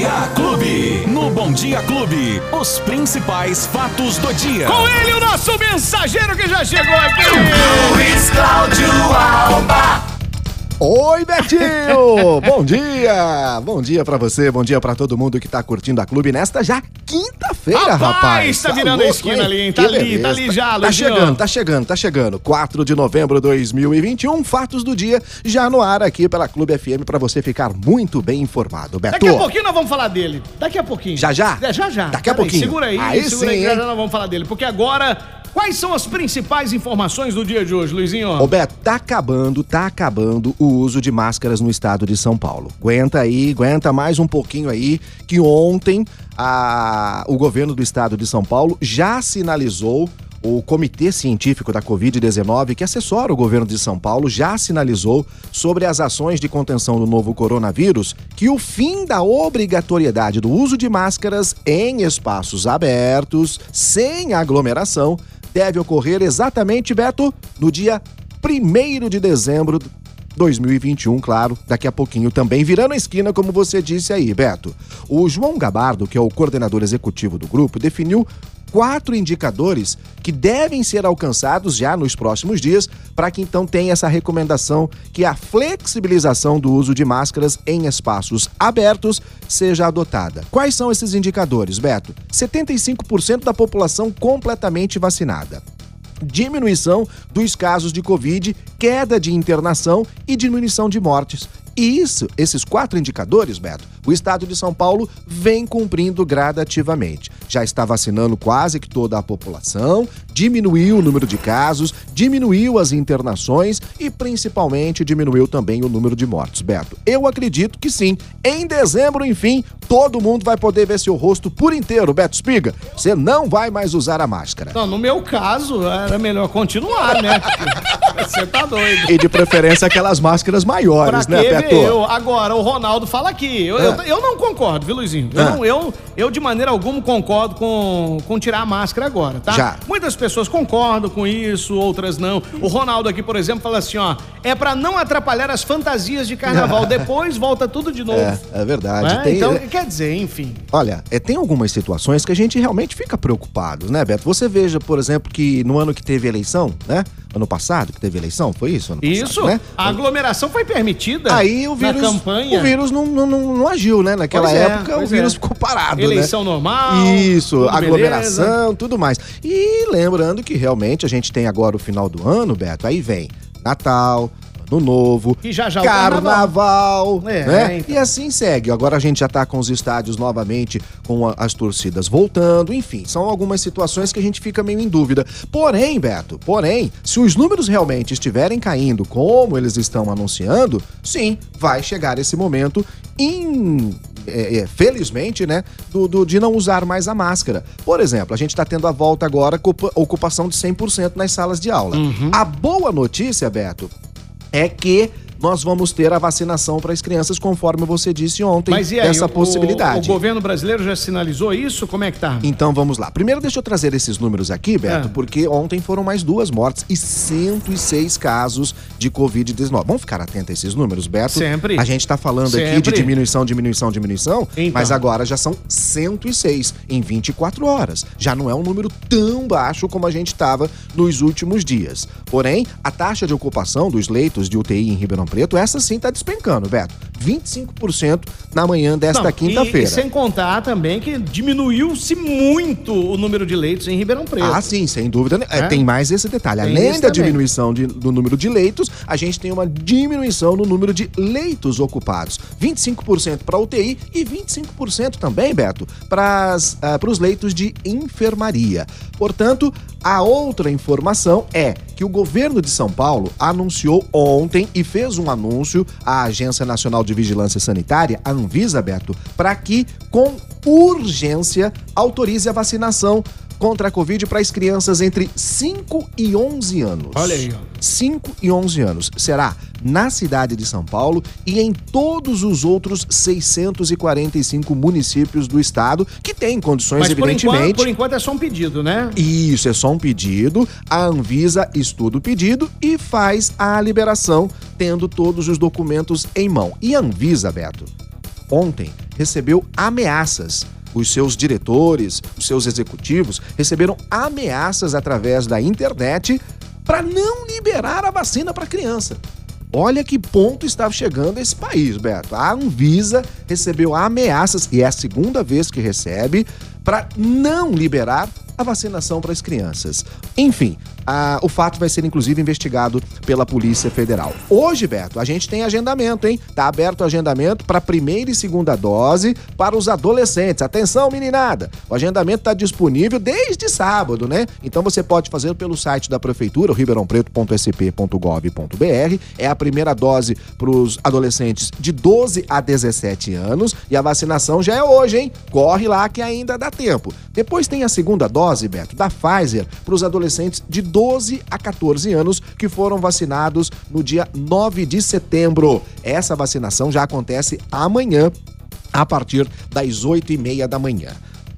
Dia Clube. No Bom Dia Clube, os principais fatos do dia. Com ele, o nosso mensageiro que já chegou aqui. Luiz Cláudio Alba. Oi, Betinho! bom dia! Bom dia pra você, bom dia pra todo mundo que tá curtindo a clube nesta já quinta-feira, rapaz! tá virando a esquina hein? ali, hein? Tá Que ali, beleza. tá ali já, Tá Luizinho. chegando, tá chegando, tá chegando. 4 de novembro de 2021, fatos do dia já no ar aqui pela Clube FM pra você ficar muito bem informado, Beto. Daqui a pouquinho nós vamos falar dele. Daqui a pouquinho. Já, já? É, já já. Daqui a Pera aí, pouquinho. segura aí, Aí segura sim, aí, já já nós vamos falar dele. Porque agora, quais são as principais informações do dia de hoje, Luizinho? Ô Beto, tá acabando, tá acabando o uso de máscaras no estado de São Paulo. Aguenta aí, aguenta mais um pouquinho aí, que ontem a- o governo do estado de São Paulo já sinalizou. O Comitê Científico da Covid-19, que assessora o governo de São Paulo, já sinalizou sobre as ações de contenção do novo coronavírus que o fim da obrigatoriedade do uso de máscaras em espaços abertos, sem aglomeração, deve ocorrer exatamente, Beto, no dia 1 de dezembro de 2021, claro, daqui a pouquinho também, virando a esquina, como você disse aí, Beto. O João Gabardo, que é o coordenador executivo do grupo, definiu quatro indicadores que devem ser alcançados já nos próximos dias para que então tenha essa recomendação que a flexibilização do uso de máscaras em espaços abertos seja adotada. Quais são esses indicadores, Beto? 75% da população completamente vacinada diminuição dos casos de Covid, queda de internação e diminuição de mortes. E isso, esses quatro indicadores, Beto, o estado de São Paulo vem cumprindo gradativamente. Já está vacinando quase que toda a população, diminuiu o número de casos, diminuiu as internações e principalmente diminuiu também o número de mortes, Beto. Eu acredito que sim. Em dezembro, enfim, todo mundo vai poder ver seu rosto por inteiro, Beto Espiga. Você não vai mais usar a máscara. Não, no meu caso, era melhor continuar, né? Você tá doido. E de preferência aquelas máscaras maiores, Pra né, Beto? eu? Agora, o Ronaldo fala aqui. Eu, eu, Ah. eu não concordo, viu, Luizinho? Eu, Ah. não- eu, eu, de maneira alguma, concordo com, com tirar a máscara agora, tá? Já. Muitas pessoas concordam com isso, outras não. O Ronaldo aqui, por exemplo, fala assim, ó. É pra não atrapalhar as fantasias de carnaval. Depois volta tudo de novo. É, é verdade. É, Tem- então, quer dizer, enfim. Olha, é, tem algumas situações que a gente realmente fica preocupado, né, Beto? Você veja, por exemplo, que no ano que teve eleição, né? Ano passado que teve eleição, foi isso? Ano Isso, passado, né? a aglomeração foi permitida Aí o vírus, campanha. o vírus não, não, não- agiu, né? Naquela Pois é, época o pois vírus é. ficou parado, Eleição né? normal, Isso, tudo aglomeração, tudo mais. E lembrando que realmente a gente tem agora o final do ano, Beto, aí vem Natal, Ano Novo, E já já Carnaval, É, né? então. E assim segue. Agora a gente já tá com os estádios novamente, com a- as torcidas voltando, enfim, são algumas situações que a gente fica meio em dúvida. Porém, Beto, porém, se os números realmente estiverem caindo como eles estão anunciando, sim, vai chegar esse momento em é, é, felizmente, né, do, do- de não usar mais a máscara. Por exemplo, a gente está tendo a volta agora com ocupa- ocupação de 100% nas salas de aula. A boa notícia, Beto, é que nós vamos ter a vacinação para as crianças, conforme você disse ontem, Mas e aí, essa o- possibilidade. O, governo brasileiro já sinalizou isso? Como é que tá? Então vamos lá. Primeiro deixa eu trazer esses números aqui, Beto, Ah. porque ontem foram mais duas mortes e 106 casos de Covid-19. Vamos ficar atento a esses números, Beto? Sempre. A gente tá falando aqui de Sempre. diminuição, diminuição, diminuição, Então. mas agora já são 106 em 24 horas. Já não é um número tão baixo como a gente estava nos últimos dias. Porém, a taxa de ocupação dos leitos de UTI em Ribeirão Preto, essa sim tá despencando, Beto. 25% na manhã desta quinta-feira. E, e sem contar também que diminuiu-se muito o número de leitos em Ribeirão Preto. Ah, sim, sem dúvida. É, É? Tem mais esse detalhe. Tem Além da também. diminuição de- do número de leitos, a gente tem uma diminuição no número de leitos ocupados. 25% para UTI e 25% também, Beto, para os leitos de enfermaria. Portanto, a outra informação é que o governo de São Paulo anunciou ontem e fez um anúncio à Agência Nacional de Vigilância Sanitária, a Anvisa, Beto, para que, com urgência, autorize a vacinação contra a Covid para as crianças entre 5 e 11 anos. Olha aí, ó. 5 e 11 anos. Será na cidade de São Paulo e em todos os outros 645 municípios do estado que têm condições, Mas por evidentemente. enquanto, por enquanto é só um pedido, né? Isso, é só um pedido. A Anvisa estuda o pedido e faz a liberação, tendo todos os documentos em mão. E a Anvisa, Beto, ontem recebeu ameaças. Os seus diretores, os seus executivos receberam ameaças através da internet para não liberar a vacina para criança. Olha que ponto estava chegando esse país, Beto. A Anvisa recebeu ameaças, e é a segunda vez que recebe, para não liberar a vacinação para as crianças. Enfim, a, o fato vai ser inclusive investigado pela Polícia Federal. Hoje, Beto, a gente tem agendamento, hein? Tá aberto o agendamento para primeira e segunda dose para os adolescentes. Atenção, meninada! O agendamento está disponível desde sábado, né? Então você pode fazer pelo site da prefeitura, ribeirãopreto.sp.gov.br. É a primeira dose para os adolescentes de 12 a 17 anos e a vacinação já é hoje, hein? Corre lá que ainda dá tempo. Depois tem a segunda dose, Beto, da Pfizer para os adolescentes de 12 a 14 anos que foram vacinados no dia 9 de setembro. Essa vacinação já acontece amanhã, a partir das 8 e meia da manhã.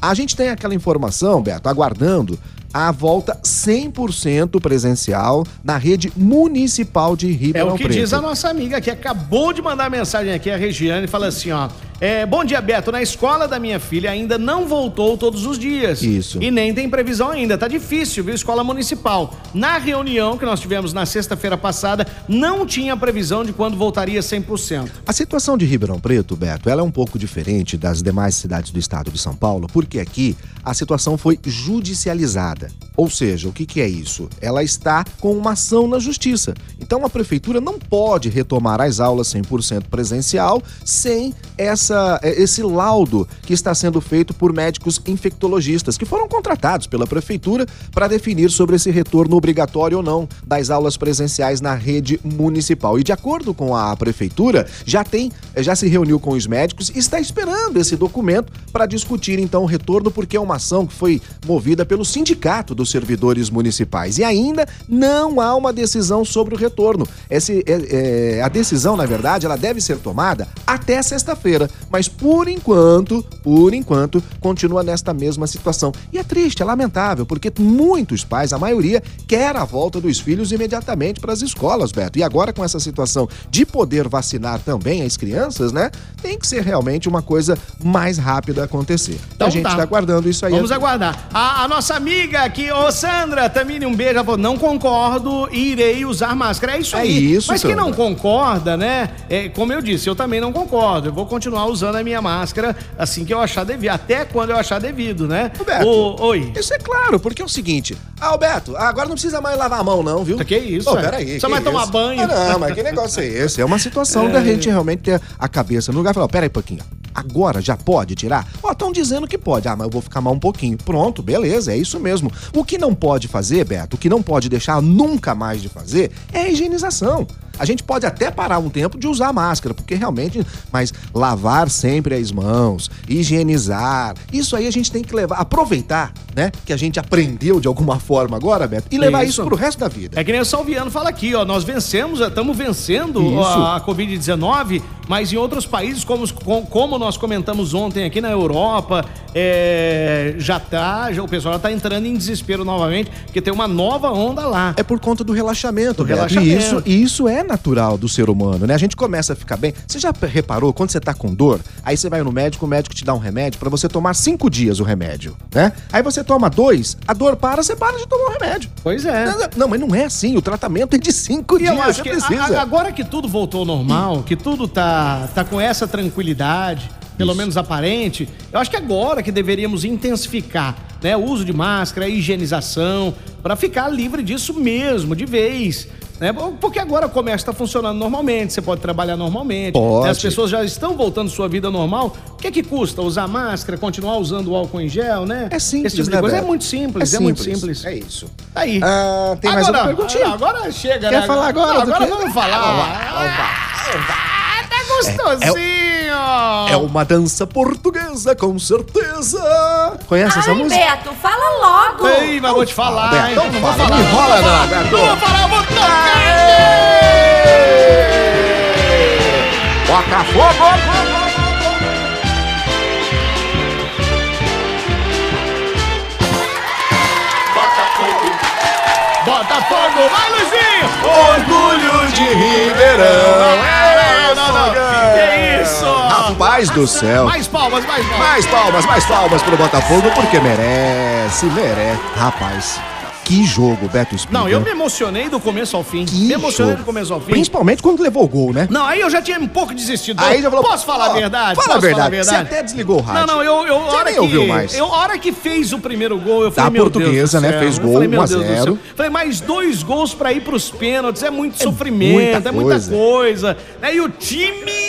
A gente tem aquela informação, Beto, aguardando a volta 100% presencial na rede municipal de Ribeirão É o que Preto. diz a nossa amiga que acabou de mandar mensagem aqui, a Regiane, fala assim, ó. É, bom dia, Beto. Na escola da minha filha ainda não voltou todos os dias. Isso. E nem tem previsão ainda. Tá difícil, viu? Escola municipal. Na reunião que nós tivemos na sexta-feira passada, não tinha previsão de quando voltaria 100%. A situação de Ribeirão Preto, Beto, ela é um pouco diferente das demais cidades do estado de São Paulo, porque aqui a situação foi judicializada. Ou seja, o que, que é isso? Ela está com uma ação na justiça. Então a prefeitura não pode retomar as aulas 100% presencial sem essa, eh, esse laudo que está sendo feito por médicos infectologistas, que foram contratados pela prefeitura para definir sobre esse retorno obrigatório ou não das aulas presenciais na rede municipal. E de acordo com a prefeitura, já tem, já se reuniu com os médicos e está esperando esse documento para discutir então o retorno, porque é uma ação que foi movida pelo sindicato dos servidores municipais. E ainda não há uma decisão sobre o retorno. Esse, é, é, a decisão, na verdade, ela deve ser tomada até sexta-feira. Mas por enquanto, por enquanto, continua nesta mesma situação. E é triste, é lamentável, porque muitos pais, a maioria, quer a volta dos filhos imediatamente para as escolas, Beto. E agora, com essa situação de poder vacinar também as crianças, né? Tem que ser realmente uma coisa mais rápida acontecer. Então a gente tá. está aguardando isso aí. Vamos aguardar. A, a nossa amiga aqui, ô Sandra, Tamine, um beijo. Ela não concordo e irei usar máscara. É isso É aí. isso, Mas quem Sandra. não concorda, né? É, como eu disse, eu também não concordo. Eu vou continuar usando a minha máscara assim que eu achar devido. Até quando eu achar devido, né? Beto, Ô, oi. Isso é claro, porque é o seguinte. Ah, Alberto, agora não precisa mais lavar a mão, não, viu? Que isso, Ô, é? peraí. Que mais tomar banho. Ah, não, mas que negócio é esse? É uma situação da gente realmente ter a cabeça no lugar e falar: peraí, pouquinho. Agora já pode tirar? Ó, estão dizendo que pode. Ah, mas eu vou ficar mal um pouquinho. Pronto, beleza, é isso mesmo. O que não pode fazer, Beto, o que não pode deixar nunca mais de fazer é a higienização. A gente pode até parar um tempo de usar máscara, porque realmente, mas lavar sempre as mãos, higienizar, isso aí a gente tem que levar, aproveitar, né, que a gente aprendeu de alguma forma agora, Beto, e levar isso, Isso. pro resto da vida. É que nem o Salviano fala aqui, ó. Nós vencemos, estamos vencendo Isso. a, a Covid-19, mas em outros países, como, com- como nós comentamos ontem aqui na Europa, é, já tá, já, o pessoal já tá entrando em desespero novamente, porque tem uma nova onda lá. É por conta do relaxamento, Do Beto. relaxamento. E isso, e isso é natural do ser humano, né? A gente começa a ficar bem. Você já reparou, quando você tá com dor, aí você vai no médico, o médico te dá um remédio pra você tomar cinco dias o remédio, né? Aí você toma dois, a dor para, você para de tomar o remédio. Pois é. Não, não, mas não é assim. O tratamento é de cinco E dias. eu acho que a- agora que tudo voltou ao normal, que tudo tá, tá com essa tranquilidade, pelo Isso. menos aparente, eu acho que agora que deveríamos intensificar né, o uso de máscara, a higienização, para ficar livre disso mesmo, de vez. Né? Porque agora o comércio está funcionando normalmente, você pode trabalhar normalmente, Pode. né, as pessoas já estão voltando sua vida normal. O que é que custa usar máscara, continuar usando o álcool em gel, né? É simples, Esse tipo de né, coisa é muito simples, é, muito simples. É isso. Tá aí. Ah, tem mais agora, uma perguntinha? Agora chega, Quer né? falar agora Não, agora quê? vamos falar. Ah, tá gostosinho. É uma dança portuguesa, com certeza. Conhece essa Ai, música? Beto, fala logo! Ei, mas vou te falar, Beto, hein? então Não vou fala, falar. não enrola não, Beto. Não vou falar, eu vou tocar. Bota fogo! Bota fogo, vai, Luizinho. Orgulho de Ribeirão. Não, não, não. Que isso? Rapaz do céu. Mais palmas, mais palmas. Mais palmas, mais palmas pro Botafogo, porque merece, merece. Rapaz, que jogo, Beto Espiga. Não, eu me emocionei do começo ao fim. Que me emocionei jogo. do começo ao fim. Principalmente quando levou o gol, né? Não, aí eu já tinha um pouco desistido. Aí já falou, Posso falar a verdade? Fala a Posso verdade. Você até desligou o rádio. Não, não, eu, eu Você hora nem que ouviu mais. eu a hora que fez o primeiro gol, eu falei, A portuguesa, né, fez gol, falei, meu 1 a Deus do 0. céu. Falei, mais dois gols pra ir pros pênaltis, é muito sofrimento, muita é muita coisa. coisa. Aí o time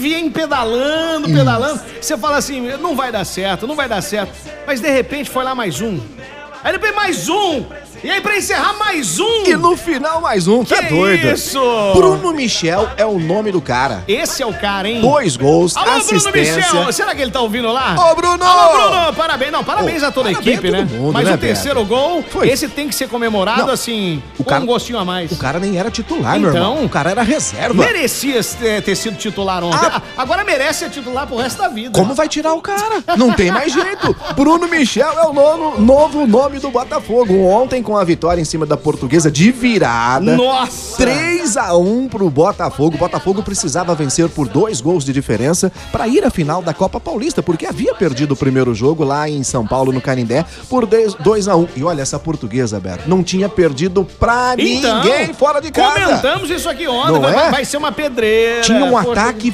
vem pedalando, pedalando. Você fala assim, não vai dar certo, não vai dar certo. Mas de repente foi lá mais um. Aí depois mais um. E aí pra encerrar mais um. E no final mais um, tá Que doido. isso? Bruno Michel é o nome do cara. Esse é o cara, hein? Dois gols, Alô, Bruno assistência. Michel! Será que ele tá ouvindo lá? Ô, Bruno! Alô, Bruno! Parabéns, não, parabéns Ô, a toda a parabéns equipe, a todo né? mundo, Mas né, o terceiro Beto? gol, Foi. esse tem que ser comemorado, Não, assim, o com cara- um gostinho a mais. O cara nem era titular, meu irmão. Então, O cara era reserva. Merecia ter, sido titular ontem. Ah. Ah, Agora merece ser titular pro resto da vida. Como vai tirar o cara? Não tem mais jeito. Bruno Michel é o nono, novo nome do Botafogo. Ontem, com a vitória em cima da portuguesa de virada. Nossa! 3 a 1 pro Botafogo. O Botafogo precisava vencer por dois gols de diferença para ir à final da Copa Paulista, porque havia perdido o primeiro jogo lá em São Paulo, no Canindé, por 2 a 1 E olha, essa portuguesa, Beto, não tinha perdido pra Então, ninguém fora de casa. Comentamos isso aqui ontem. Não vai, é? vai ser uma pedreira. Tinha um Poxa, ataque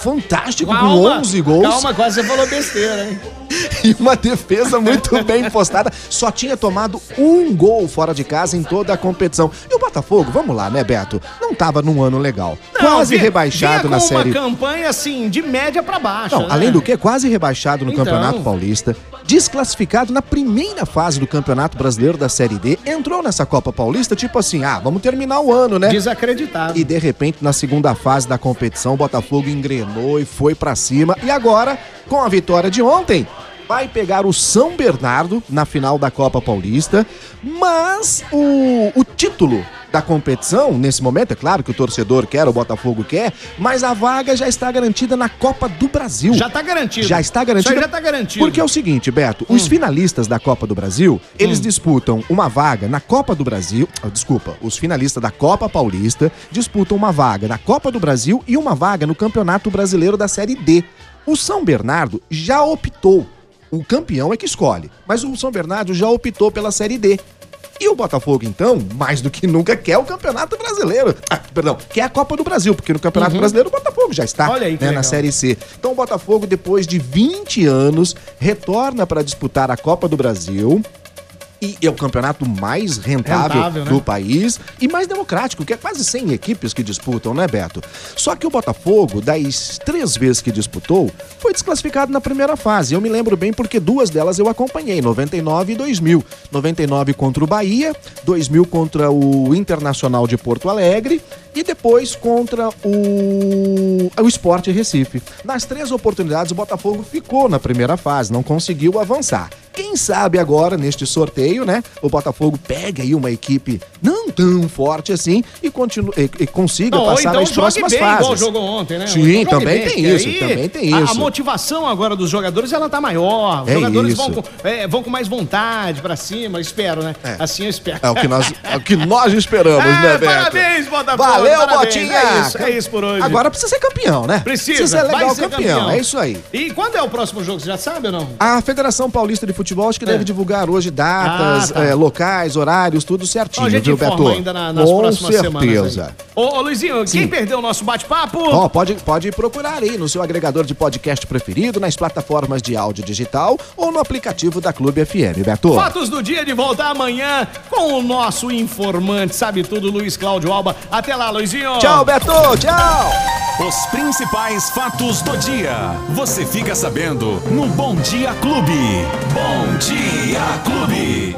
fantástico com Calma, 11 gols. Calma, quase você falou besteira, hein? e uma defesa muito bem postada. Só tinha tomado um gol fora de casa em toda a competição. E o Botafogo, vamos lá, né, Beto? Não tava num ano legal. quase vinha- rebaixado vinha na série. uma campanha, assim, de média pra baixo. Não, né? além do que, quase rebaixado no Então. Campeonato Paulista, desclassificado na primeira fase do Campeonato Brasileiro da Série D, entrou nessa Copa Paulista, tipo assim, ah, vamos terminar o ano, né? Desacreditado. E de repente, na segunda fase da competição, o Botafogo engrenou e foi pra cima. E agora, com a vitória de ontem, vai pegar o São Bernardo na final da Copa Paulista. Mas o, o título da competição, nesse momento, é claro que o torcedor quer, o Botafogo quer, mas a vaga já está garantida na Copa do Brasil. Já tá garantido. Já está garantido. Já tá garantido. Porque é o seguinte, Beto, Hum. os finalistas da Copa do Brasil, eles disputam uma vaga na Copa do Brasil. ah, Desculpa, os finalistas da Copa Paulista disputam uma vaga na Copa do Brasil e uma vaga no Campeonato Brasileiro da Série D. O São Bernardo já optou. O campeão é que escolhe. Mas o São Bernardo já optou pela Série D. E o Botafogo, então, mais do que nunca, quer o Campeonato Brasileiro. Ah, perdão, quer a Copa do Brasil, porque no Campeonato Brasileiro o Botafogo já está Uhum. Olha aí né, na. Série C. Então o Botafogo, depois de 20 anos, retorna para disputar a Copa do Brasil. E é o campeonato mais rentável, Rentável, né? do país e mais democrático, que é quase 100 equipes que disputam, né, Beto? Só que o Botafogo, das três vezes que disputou, foi desclassificado na primeira fase. Eu me lembro bem porque duas delas eu acompanhei, 99 e 2000. 99 contra o Bahia, 2000 contra o Internacional de Porto Alegre e depois contra o, o Sport Recife. Nas três oportunidades, o Botafogo ficou na primeira fase, não conseguiu avançar. Quem sabe agora, neste sorteio, né, o Botafogo pega aí uma equipe não tão forte assim e, continue, e, e consiga Não, passar então nas próximas bem, fases. igual jogou ontem, né? Sim, então também bem, tem isso, também tem a- A, isso. motivação agora dos jogadores, ela tá maior. Os É jogadores isso. vão com, é, vão com mais vontade pra cima, espero, né? É. Assim eu espero. É o que nós, é o que nós esperamos, É, né, Beto? parabéns, Botafogo, Valeu, parabéns. Botinha! É isso, é isso por hoje. Agora precisa ser campeão, né? Precisa, ser legal ser campeão. É isso aí. E quando é o próximo jogo, você já sabe ou não? A Federação Paulista de Futebol acho que deve divulgar hoje datas, Ah, tá. eh, locais, horários, tudo certinho, Então a gente viu, Beto? ainda na- nas Com próximas certeza. Ô, ô, Luizinho, Sim. quem perdeu o nosso bate-papo? Ó, pode, pode procurar aí no seu agregador de podcast preferido, nas plataformas de áudio digital ou no aplicativo da Clube FM, Beto. Fatos do dia de voltar amanhã com o nosso informante, sabe tudo, Luiz Cláudio Alba. Até lá, Luizinho. Tchau, Beto! Tchau! Os principais fatos do dia. Você fica sabendo no Bom Dia Clube. Bom Dia Clube.